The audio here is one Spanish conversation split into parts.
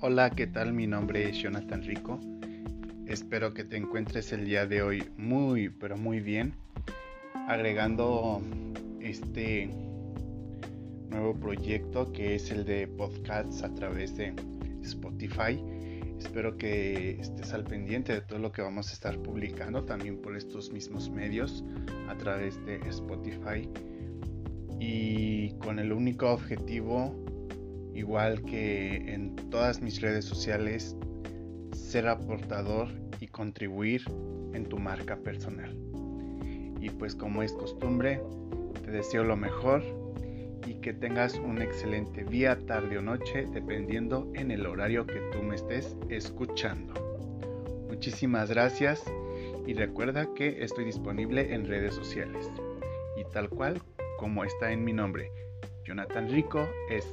Hola, ¿qué tal? Mi nombre es Jonathan Rico. Espero que te encuentres el día de hoy muy, pero muy bien. Agregando este nuevo proyecto que es el de podcasts a través de Spotify. Espero que estés al pendiente de todo lo que vamos a estar publicando también por estos mismos medios a través de Spotify. Y con el único objetivo igual que en todas mis redes sociales, ser aportador y contribuir en tu marca personal. Y pues como es costumbre, te deseo lo mejor y que tengas un excelente día, tarde o noche, dependiendo en el horario que tú me estés escuchando. Muchísimas gracias y recuerda que estoy disponible en redes sociales. Y tal cual como está en mi nombre, Jonathan Rico es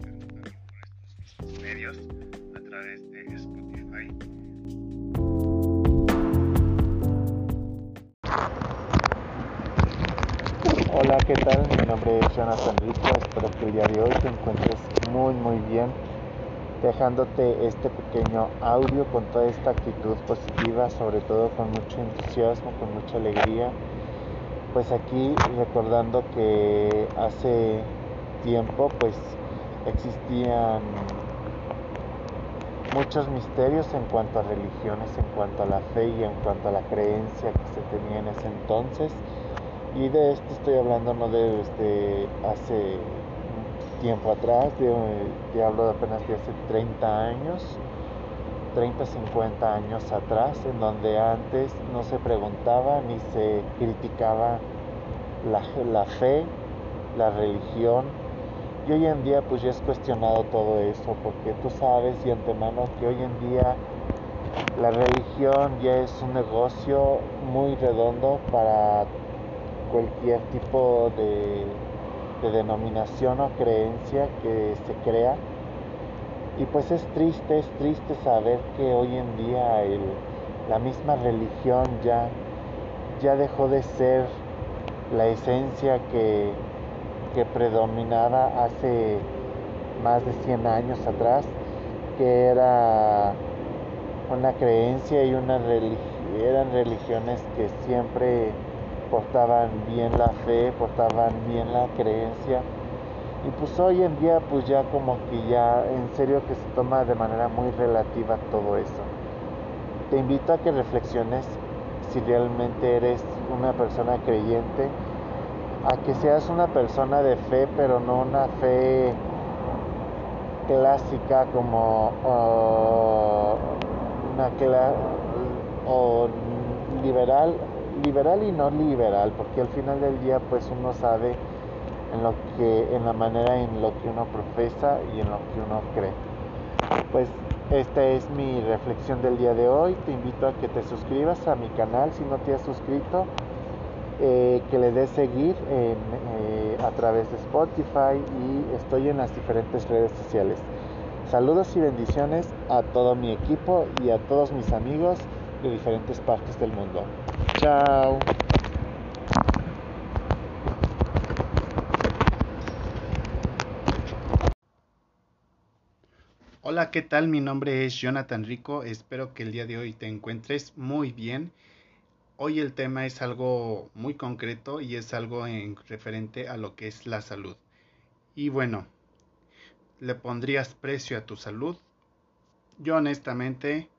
Hola, ¿qué tal? Mi nombre es Jonathan Rico. Espero que el día de hoy te encuentres muy, muy bien. Dejándote este pequeño audio con toda esta actitud positiva, sobre todo con mucho entusiasmo, con mucha alegría. Pues aquí recordando que hace tiempo pues existían muchos misterios en cuanto a religiones, en cuanto a la fe y en cuanto a la creencia que se tenía en ese entonces. Y de esto estoy hablando no de este, hace tiempo atrás, de, hablo de apenas de hace 30 años, 30, 50 años atrás, en donde antes no se preguntaba ni se criticaba la, la fe, la religión, y hoy en día pues ya es cuestionado todo eso, porque tú sabes de antemano que hoy en día la religión ya es un negocio muy redondo para cualquier tipo de, denominación o creencia que se crea. Y pues es triste, es triste saber que hoy en día la misma religión ya, ya dejó de ser la esencia que, predominaba hace más de 100 años atrás, que era una creencia y una eran religiones que siempre portaban bien la fe, portaban bien la creencia. Y pues hoy en día pues ya como que ya en serio que se toma de manera muy relativa todo eso. Te invito a que reflexiones si realmente eres una persona creyente a que seas una persona de fe, pero no una fe clásica como una o liberal, liberal y no liberal, porque al final del día pues uno sabe en lo que en la manera en lo que uno profesa y en lo que uno cree. Pues esta es mi reflexión del día de hoy. Te invito a que te suscribas a mi canal si no te has suscrito eh, que le des seguir eh, a través de Spotify y estoy en las diferentes redes sociales. Saludos y bendiciones a todo mi equipo y a todos mis amigos de diferentes partes del mundo. Chao. Hola, ¿qué tal? Mi nombre es Jonathan Rico. Espero que el día de hoy te encuentres muy bien Hoy el tema es algo muy concreto y es algo en referente a lo que es la salud. Y bueno, ¿le pondrías precio a tu salud? Yo honestamente,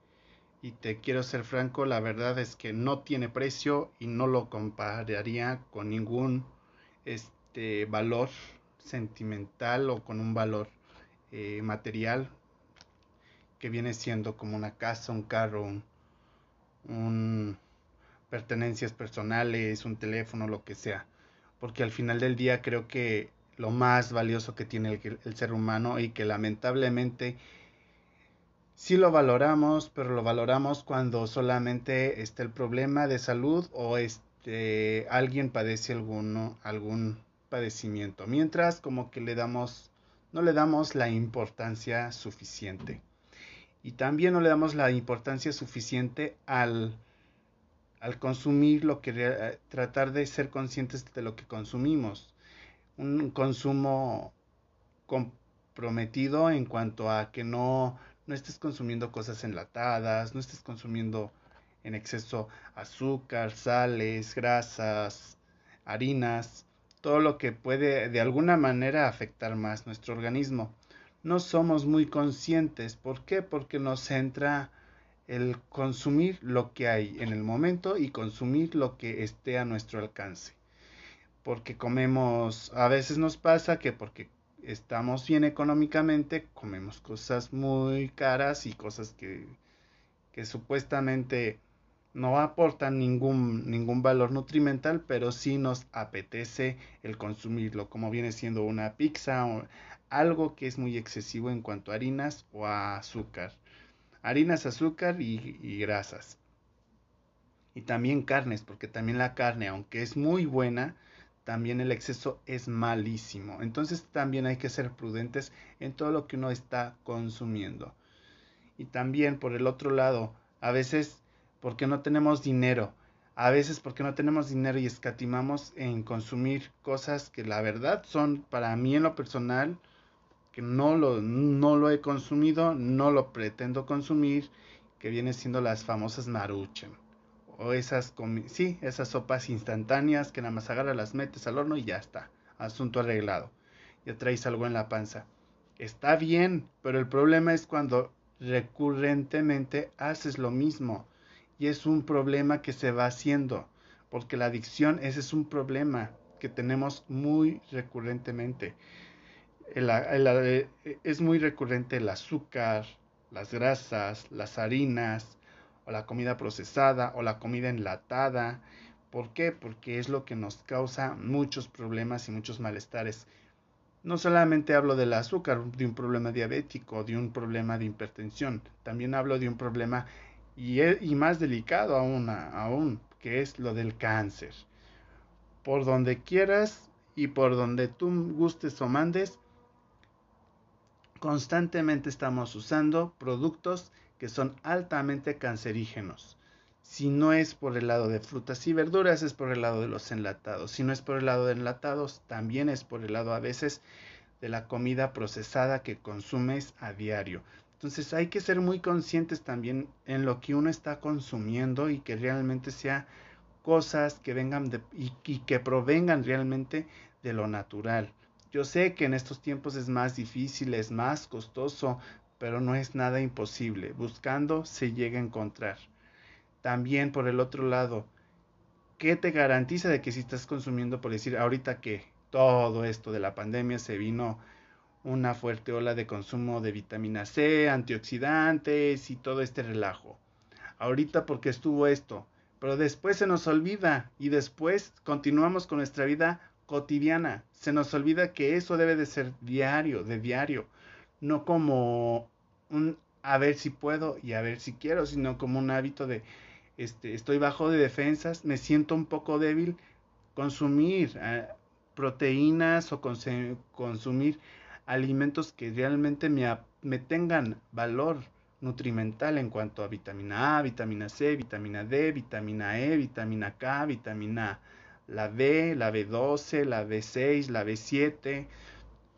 y te quiero ser franco, la verdad es que no tiene precio y no lo compararía con ningún este, valor sentimental o con un valor eh, material que viene siendo como una casa, un carro, un pertenencias personales, un teléfono, lo que sea. Porque al final del día creo que lo más valioso que tiene el, ser humano y que lamentablemente sí lo valoramos, pero lo valoramos cuando solamente está el problema de salud o este alguien padece alguno, algún padecimiento, mientras como que le damos, no le damos la importancia suficiente. Y también no le damos la importancia suficiente al, al consumir lo que tratar de ser conscientes de lo que consumimos. Un consumo comprometido en cuanto a que no, no estés consumiendo cosas enlatadas, no estés consumiendo en exceso azúcar, sales, grasas, harinas, todo lo que puede de alguna manera afectar más nuestro organismo. No somos muy conscientes. ¿Por qué? Porque nos entra el consumir lo que hay en el momento y consumir lo que esté a nuestro alcance. Porque comemos, a veces nos pasa que porque estamos bien económicamente, comemos cosas muy caras y cosas que, que supuestamente no aportan ningún, ningún valor nutrimental, pero sí nos apetece el consumirlo, como viene siendo una pizza o algo que es muy excesivo en cuanto a harinas o a azúcar. Harinas, azúcar y, y grasas. Y también carnes, porque también la carne, aunque es muy buena, también el exceso es malísimo. Entonces también hay que ser prudentes en todo lo que uno está consumiendo. Y también por el otro lado, a veces porque no tenemos dinero. A veces porque no tenemos dinero y escatimamos en consumir cosas que la verdad son para mí en lo personal que no lo, no lo he consumido, no lo pretendo consumir, que viene siendo las famosas maruchan. O esas, sí, esas sopas instantáneas que nada más agarras, las metes al horno y ya está. Asunto arreglado. Ya traes algo en la panza. Está bien, pero el problema es cuando recurrentemente haces lo mismo y es un problema que se va haciendo, porque la adicción ese es un problema que tenemos muy recurrentemente. es muy recurrente el azúcar, las grasas, las harinas, o la comida procesada, o la comida enlatada. ¿Por qué? Porque es lo que nos causa muchos problemas y muchos malestares. No solamente hablo del azúcar, de un problema diabético, de un problema de hipertensión, también hablo de un problema y, y más delicado aún, que es lo del cáncer. Por donde quieras y por donde tú gustes o mandes, constantemente estamos usando productos que son altamente cancerígenos. Si no es por el lado de frutas y verduras, es por el lado de los enlatados. Si no es por el lado de enlatados, también es por el lado a veces de la comida procesada que consumes a diario. Entonces hay que ser muy conscientes también en lo que uno está consumiendo y que realmente sea cosas que vengan y, que provengan realmente de lo natural. Yo sé que en estos tiempos es más difícil, es más costoso, pero no es nada imposible. Buscando se llega a encontrar. También por el otro lado, ¿qué te garantiza de que si estás consumiendo, por decir, ahorita que todo esto de la pandemia se vino una fuerte ola de consumo de vitamina C, antioxidantes y todo este relajo. Ahorita porque estuvo esto, pero después se nos olvida y después continuamos con nuestra vida cotidiana. Se nos olvida que eso debe de ser diario, de diario, no como un a ver si puedo y a ver si quiero, sino como un hábito de este estoy bajo de defensas, me siento un poco débil, consumir eh, proteínas o consumir alimentos que realmente me, me tengan valor nutrimental en cuanto a vitamina A, vitamina C, vitamina D, vitamina E, vitamina K, vitamina la B, la B12, la B6, la B7,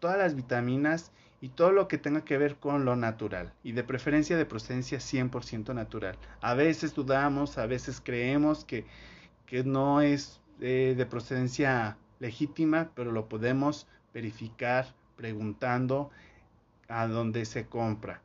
todas las vitaminas y todo lo que tenga que ver con lo natural y de preferencia de procedencia 100% natural. A veces dudamos, a veces creemos que, que no es eh, de procedencia legítima, pero lo podemos verificar preguntando a dónde se compra.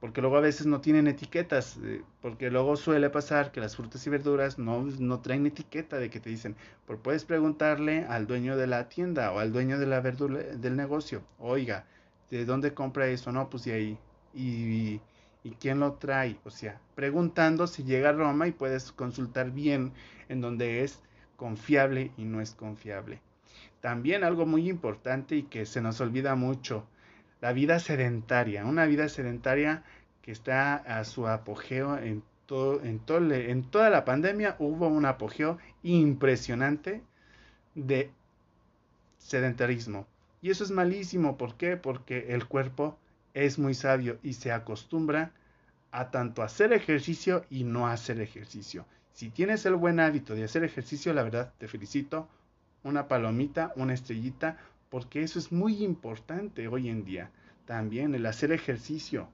Porque luego a veces no tienen etiquetas, eh, porque luego suele pasar que las frutas y verduras no, no traen etiqueta de que te dicen, pero puedes preguntarle al dueño de la tienda o al dueño de la verdura del negocio, oiga, ¿de dónde compra eso? No, pues de ahí. Y, y quién lo trae. O sea, preguntando si llega a Roma y puedes consultar bien en donde es confiable y no es confiable. También algo muy importante y que se nos olvida mucho, la vida sedentaria, una vida sedentaria que está a su apogeo en, en, todo, en toda la pandemia, hubo un apogeo impresionante de sedentarismo. Y eso es malísimo, ¿por qué? Porque el cuerpo es muy sabio y se acostumbra a tanto hacer ejercicio y no hacer ejercicio. Si tienes el buen hábito de hacer ejercicio, la verdad te felicito. Una palomita, una estrellita, porque eso es muy importante hoy en día. También el hacer ejercicio,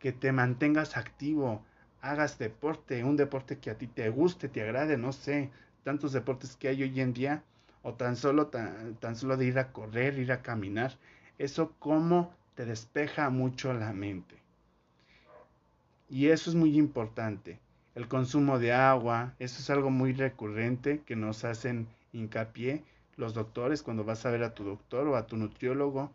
que te mantengas activo, hagas deporte, un deporte que a ti te guste, te agrade, no sé, tantos deportes que hay hoy en día, o tan solo, tan, tan solo de ir a correr, ir a caminar. Eso como te despeja mucho la mente. Y eso es muy importante. El consumo de agua, eso es algo muy recurrente que nos hacen hincapié los doctores cuando vas a ver a tu doctor o a tu nutriólogo,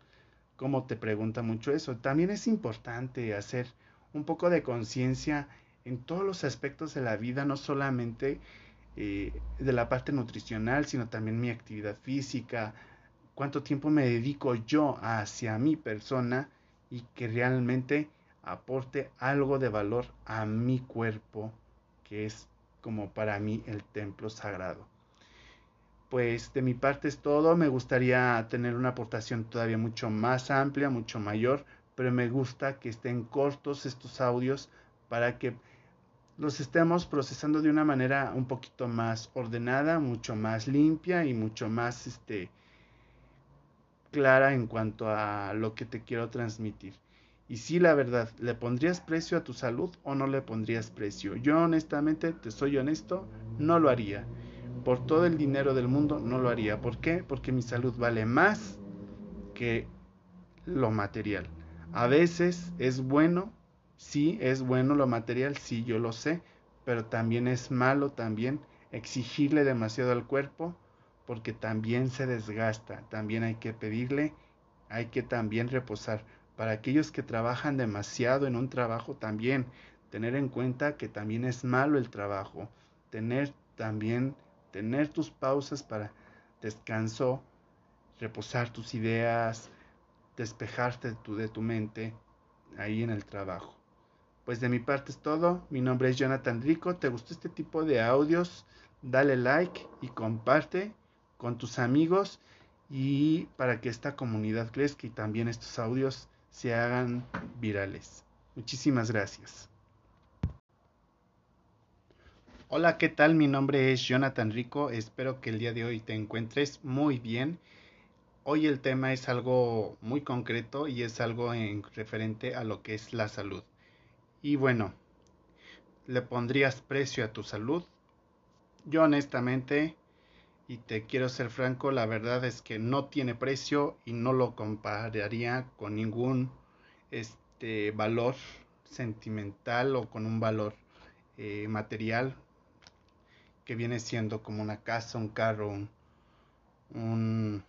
cómo te pregunta mucho eso. También es importante hacer un poco de conciencia en todos los aspectos de la vida, no solamente eh, de la parte nutricional, sino también mi actividad física, cuánto tiempo me dedico yo hacia mi persona y que realmente aporte algo de valor a mi cuerpo, que es como para mí el templo sagrado. Pues de mi parte es todo, me gustaría tener una aportación todavía mucho más amplia, mucho mayor, pero me gusta que estén cortos estos audios para que los estemos procesando de una manera un poquito más ordenada, mucho más limpia y mucho más este, clara en cuanto a lo que te quiero transmitir. Y si la verdad, ¿le pondrías precio a tu salud o no le pondrías precio? Yo honestamente, te soy honesto, no lo haría. Por todo el dinero del mundo no lo haría. ¿Por qué? Porque mi salud vale más que lo material. A veces es bueno, sí es bueno lo material, sí yo lo sé, pero también es malo también exigirle demasiado al cuerpo porque también se desgasta, también hay que pedirle, hay que también reposar para aquellos que trabajan demasiado en un trabajo también, tener en cuenta que también es malo el trabajo, tener también, tener tus pausas para descanso, reposar tus ideas, despejarte de tu, de tu mente ahí en el trabajo. Pues de mi parte es todo. Mi nombre es Jonathan Rico. ¿Te gustó este tipo de audios? Dale like y comparte con tus amigos y para que esta comunidad crezca y también estos audios se hagan virales. Muchísimas gracias. Hola, ¿qué tal? Mi nombre es Jonathan Rico. Espero que el día de hoy te encuentres muy bien. Hoy el tema es algo muy concreto y es algo en referente a lo que es la salud. Y bueno, ¿le pondrías precio a tu salud? Yo honestamente, y te quiero ser franco, la verdad es que no tiene precio y no lo compararía con ningún este valor sentimental o con un valor eh, material que viene siendo como una casa, un carro, un,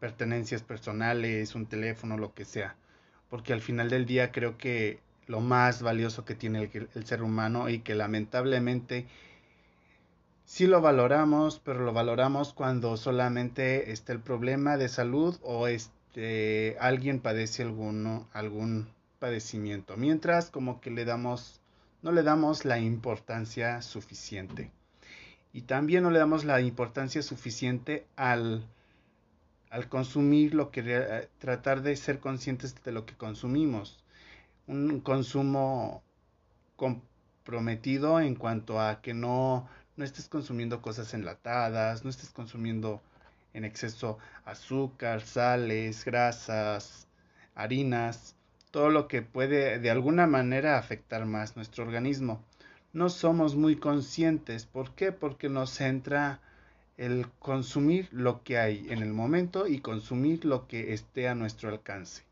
pertenencias personales, un teléfono, lo que sea. Porque al final del día creo que lo más valioso que tiene el, el ser humano y que lamentablemente sí lo valoramos, pero lo valoramos cuando solamente está el problema de salud o este alguien padece alguno, algún padecimiento. Mientras como que le damos no le damos la importancia suficiente. Y también no le damos la importancia suficiente al al consumir lo que tratar de ser conscientes de lo que consumimos. Un consumo comprometido en cuanto a que no no estés consumiendo cosas enlatadas, no estés consumiendo en exceso azúcar, sales, grasas, harinas, todo lo que puede de alguna manera afectar más nuestro organismo. No somos muy conscientes, ¿por qué? Porque nos entra el consumir lo que hay en el momento y consumir lo que esté a nuestro alcance.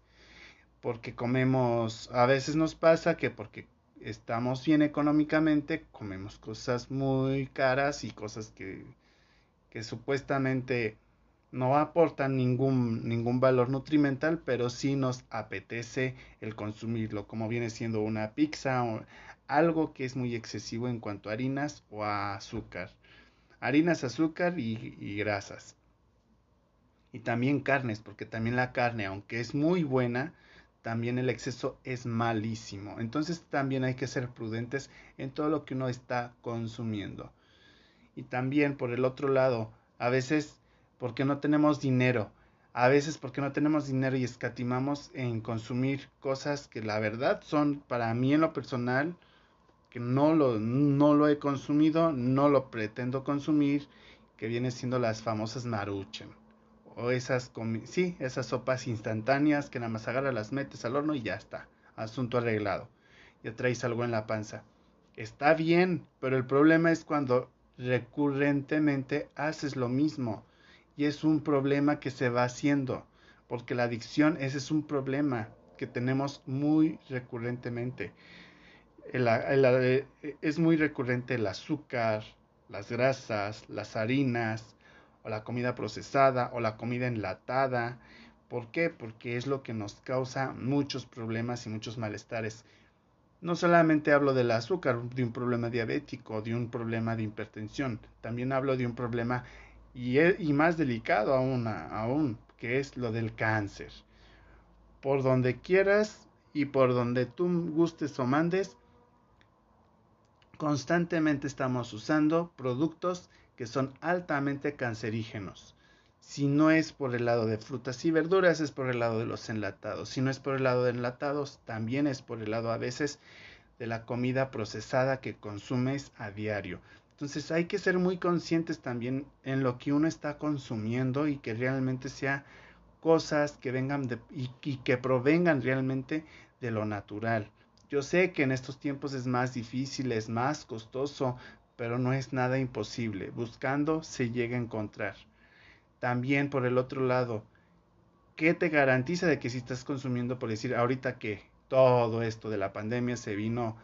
Porque comemos, a veces nos pasa que porque estamos bien económicamente, comemos cosas muy caras y cosas que, que supuestamente no aportan ningún, ningún valor nutrimental, pero sí nos apetece el consumirlo, como viene siendo una pizza o algo que es muy excesivo en cuanto a harinas o a azúcar. Harinas, azúcar y, y grasas. Y también carnes, porque también la carne, aunque es muy buena, también el exceso es malísimo. Entonces también hay que ser prudentes en todo lo que uno está consumiendo. Y también por el otro lado, a veces porque no tenemos dinero. A veces porque no tenemos dinero y escatimamos en consumir cosas que la verdad son para mí en lo personal que no lo, no lo he consumido, no lo pretendo consumir, que viene siendo las famosas maruchen. O esas, sí, esas sopas instantáneas que nada más agarras, las metes al horno y ya está. Asunto arreglado. Ya traes algo en la panza. Está bien, pero el problema es cuando recurrentemente haces lo mismo. Y es un problema que se va haciendo. Porque la adicción, ese es un problema que tenemos muy recurrentemente. Eh, es muy recurrente el azúcar, las grasas, las harinas, o la comida procesada, o la comida enlatada. ¿Por qué? Porque es lo que nos causa muchos problemas y muchos malestares. No solamente hablo del azúcar, de un problema diabético, de un problema de hipertensión, también hablo de un problema y, e, más delicado aún, aún, que es lo del cáncer. Por donde quieras y por donde tú gustes o mandes, constantemente estamos usando productos que son altamente cancerígenos. Si no es por el lado de frutas y verduras, es por el lado de los enlatados. Si no es por el lado de enlatados, también es por el lado a veces de la comida procesada que consumes a diario. Entonces hay que ser muy conscientes también en lo que uno está consumiendo y que realmente sea cosas que vengan y que provengan realmente de lo natural. Yo sé que en estos tiempos es más difícil, es más costoso, pero no es nada imposible. Buscando se llega a encontrar. También por el otro lado, ¿qué te garantiza de que si estás consumiendo, por decir, ahorita que todo esto de la pandemia se vino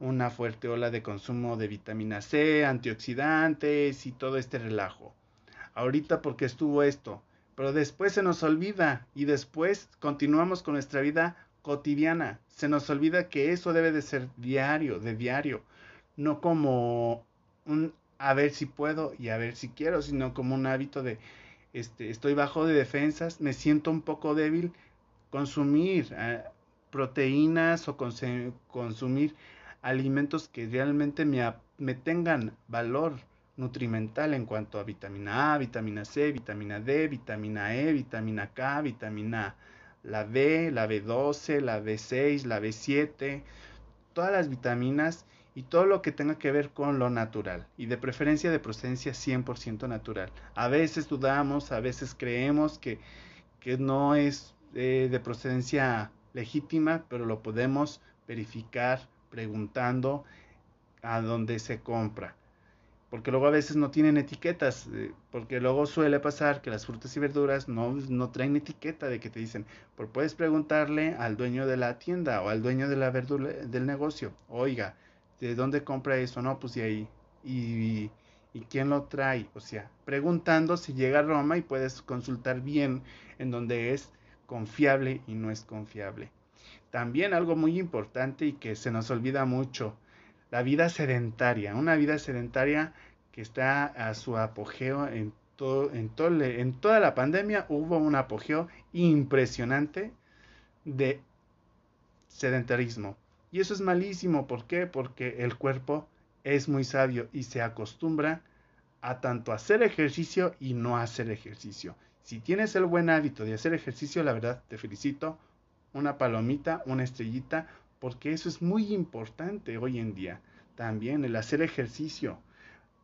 una fuerte ola de consumo de vitamina C, antioxidantes y todo este relajo. Ahorita porque estuvo esto, pero después se nos olvida y después continuamos con nuestra vida cotidiana. Se nos olvida que eso debe de ser diario, de diario, no como un a ver si puedo y a ver si quiero, sino como un hábito de este estoy bajo de defensas, me siento un poco débil, consumir eh, proteínas o consumir alimentos que realmente me, me tengan valor nutrimental en cuanto a vitamina A, vitamina C, vitamina D, vitamina E, vitamina K, vitamina la B, la B12, la B6, la B7, todas las vitaminas y todo lo que tenga que ver con lo natural y de preferencia de procedencia 100% natural. A veces dudamos, a veces creemos que, que no es eh, de procedencia legítima, pero lo podemos verificar preguntando a dónde se compra porque luego a veces no tienen etiquetas, eh, porque luego suele pasar que las frutas y verduras no, no traen etiqueta de que te dicen, pues puedes preguntarle al dueño de la tienda o al dueño de la verdura del negocio, oiga, ¿de dónde compra eso? No, pues de ahí. Y, y, quién lo trae? O sea, preguntando si llega a Roma y puedes consultar bien en donde es confiable y no es confiable. También algo muy importante y que se nos olvida mucho, la vida sedentaria, una vida sedentaria que está a su apogeo en, en, todo, en toda la pandemia, hubo un apogeo impresionante de sedentarismo. Y eso es malísimo, ¿por qué? Porque el cuerpo es muy sabio y se acostumbra a tanto hacer ejercicio y no hacer ejercicio. Si tienes el buen hábito de hacer ejercicio, la verdad te felicito. Una palomita, una estrellita, porque eso es muy importante hoy en día. También el hacer ejercicio,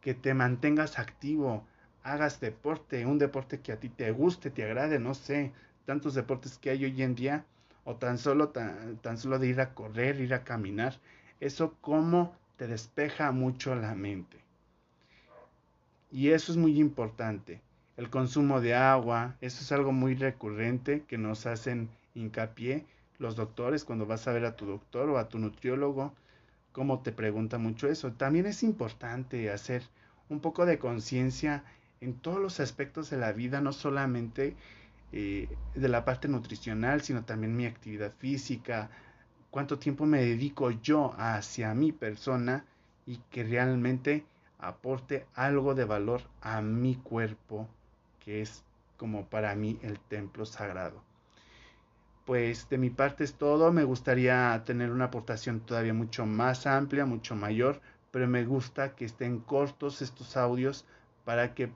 que te mantengas activo, hagas deporte, un deporte que a ti te guste, te agrade, no sé, tantos deportes que hay hoy en día, o tan solo, tan, tan solo de ir a correr, ir a caminar, eso como te despeja mucho la mente. Y eso es muy importante. El consumo de agua, eso es algo muy recurrente que nos hacen hincapié los doctores cuando vas a ver a tu doctor o a tu nutriólogo, cómo te pregunta mucho eso. También es importante hacer un poco de conciencia en todos los aspectos de la vida, no solamente eh, de la parte nutricional, sino también mi actividad física, cuánto tiempo me dedico yo hacia mi persona y que realmente aporte algo de valor a mi cuerpo, que es como para mí el templo sagrado pues de mi parte es todo. Me gustaría tener una aportación todavía mucho más amplia, mucho mayor, pero me gusta que estén cortos estos audios para que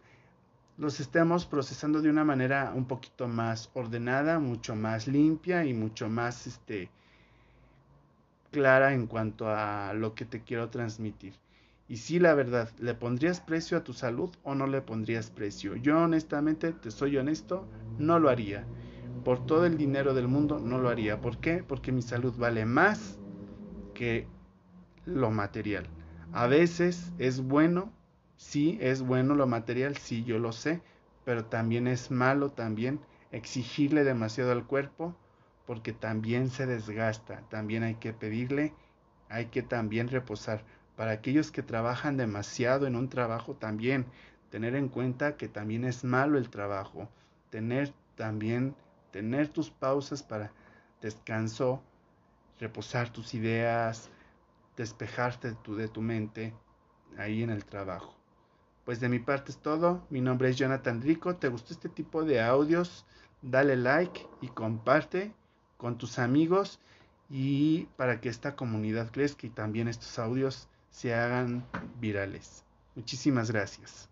los estemos procesando de una manera un poquito más ordenada, mucho más limpia y mucho más este, clara en cuanto a lo que te quiero transmitir. Y si la verdad, ¿le pondrías precio a tu salud o no le pondrías precio? Yo honestamente, te soy honesto, no lo haría. Por todo el dinero del mundo no lo haría. ¿Por qué? Porque mi salud vale más que lo material. A veces es bueno Sí, es bueno lo material, sí, yo lo sé, pero también es malo también exigirle demasiado al cuerpo porque también se desgasta, también hay que pedirle, hay que también reposar. Para aquellos que trabajan demasiado en un trabajo también, tener en cuenta que también es malo el trabajo, tener también, tener tus pausas para descanso, reposar tus ideas, despejarte de tu mente ahí en el trabajo. Pues de mi parte es todo. Mi nombre es Jonathan Rico. ¿Te gustó este tipo de audios? Dale like y comparte con tus amigos y para que esta comunidad crezca y también estos audios se hagan virales. Muchísimas gracias.